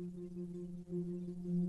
Thank you.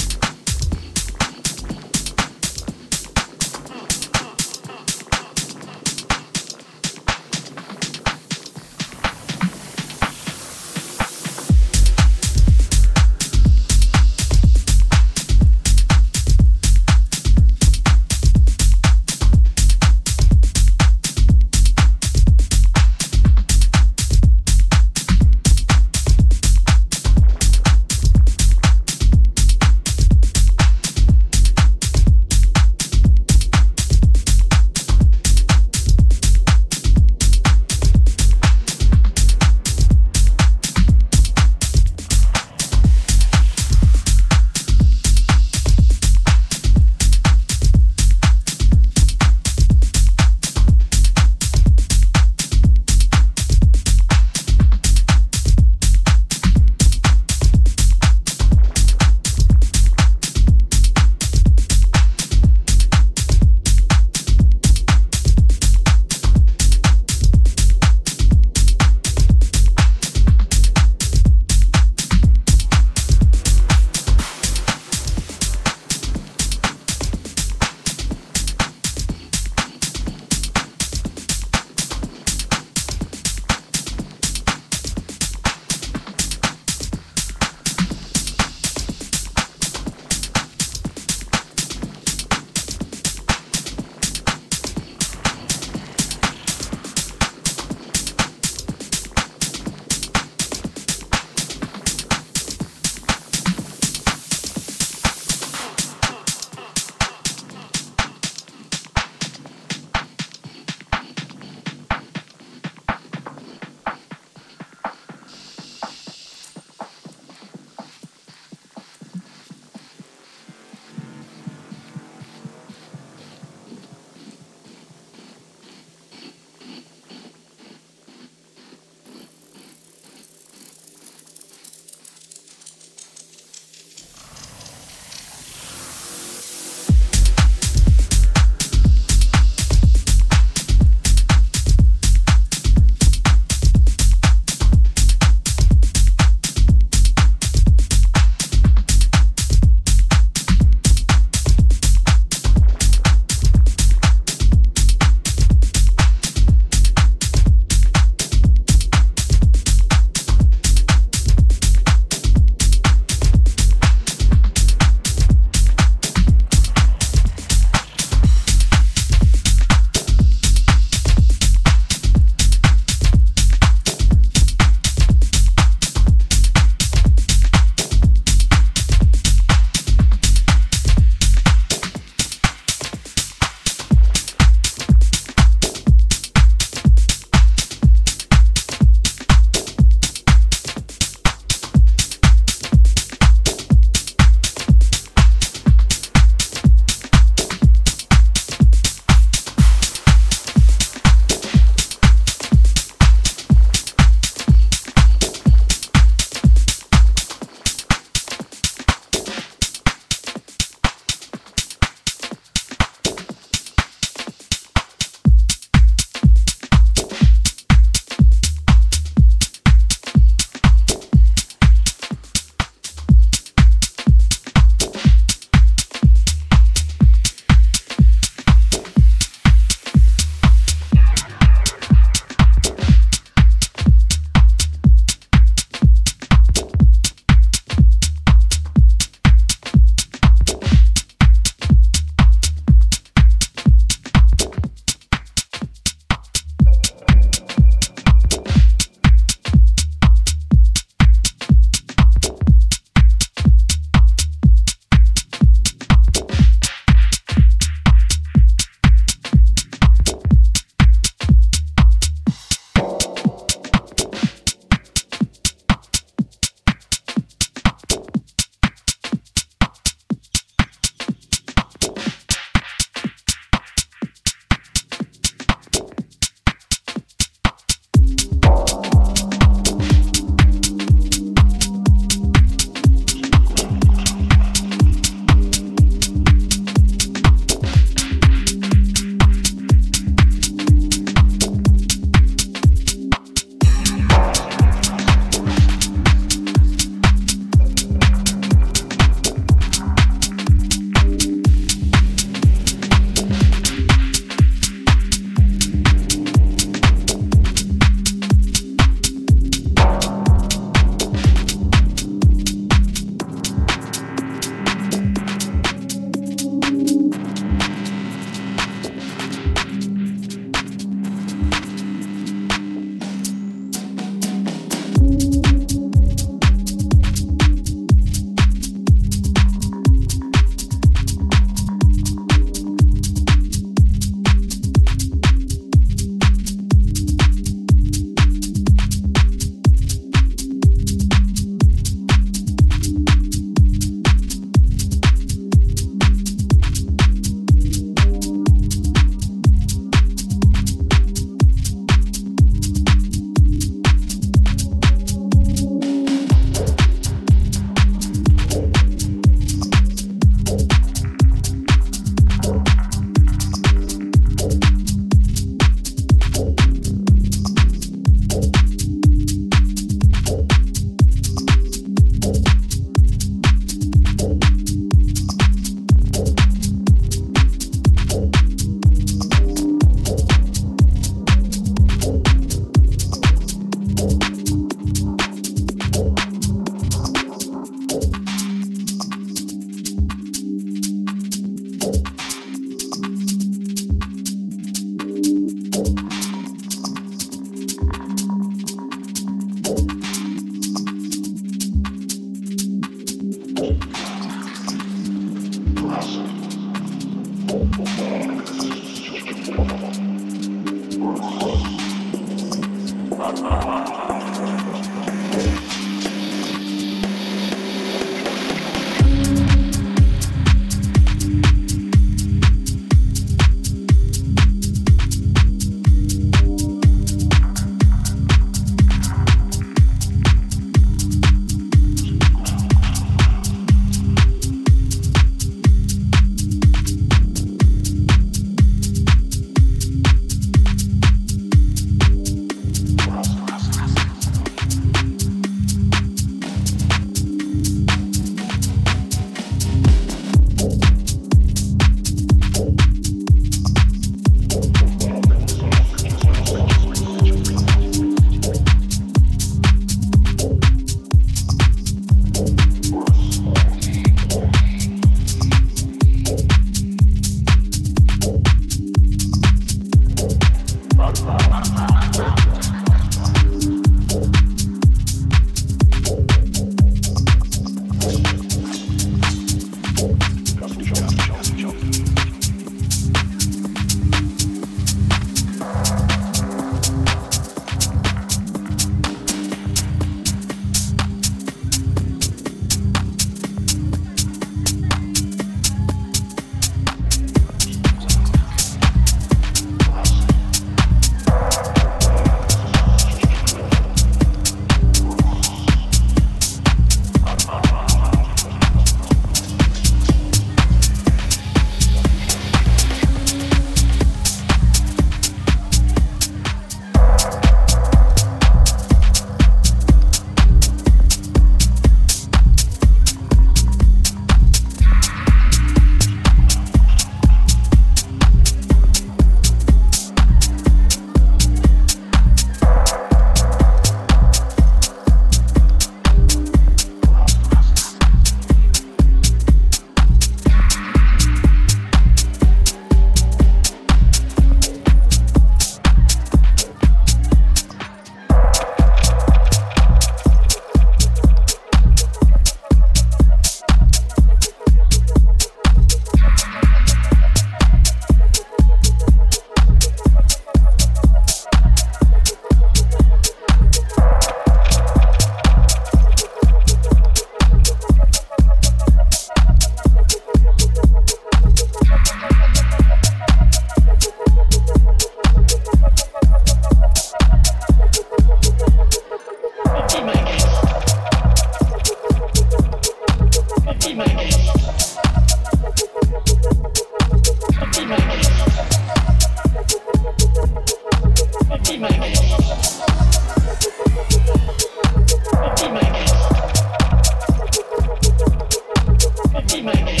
Tonight.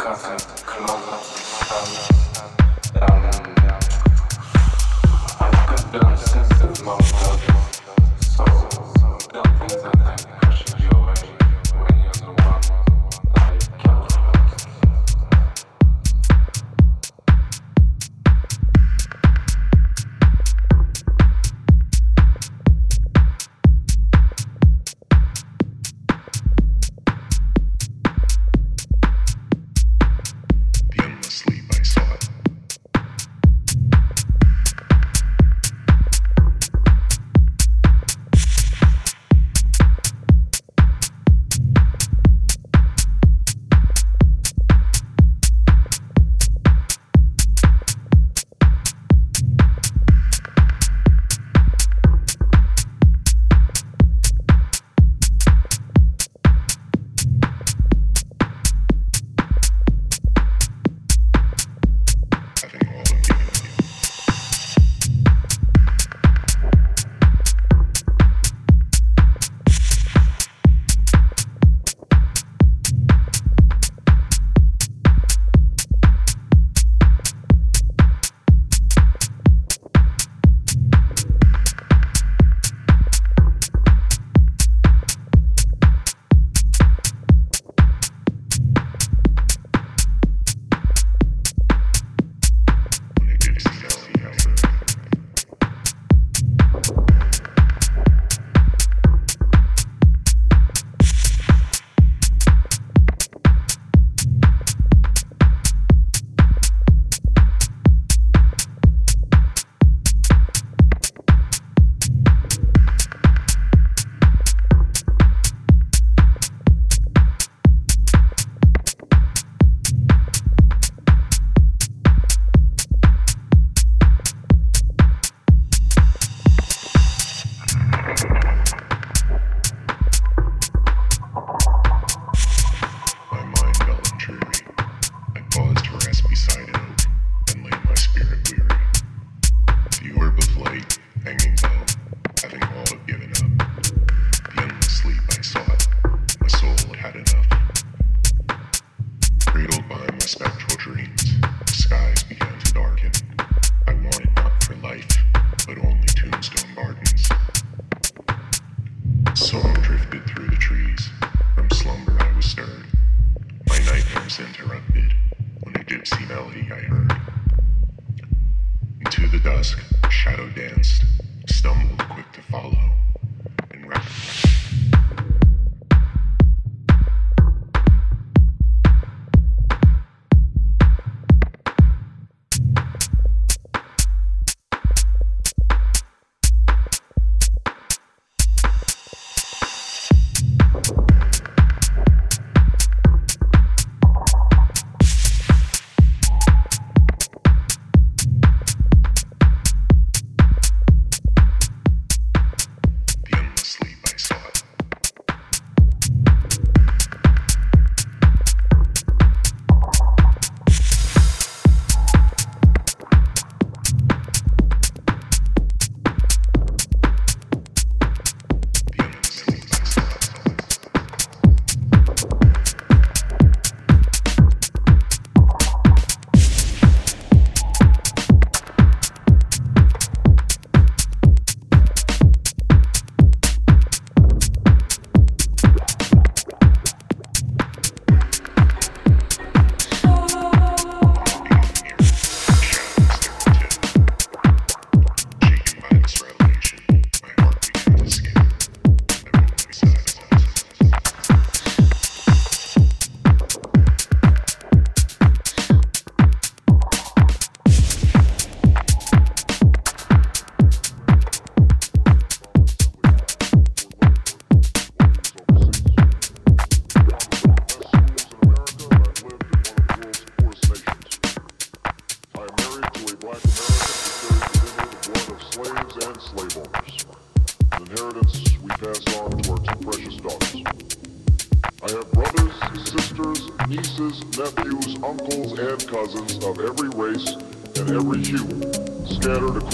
I've got done since the moment of your soul, so don't think that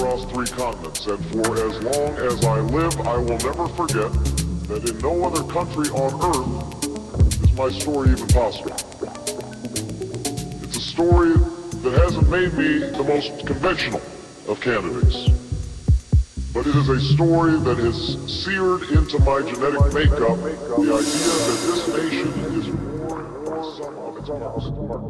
across three continents, and for as long as I live, I will never forget that in no other country on earth is my story even possible. It's a story that hasn't made me the most conventional of candidates. But it is a story that has seared into my genetic makeup the idea that this nation is more more sum of its parts.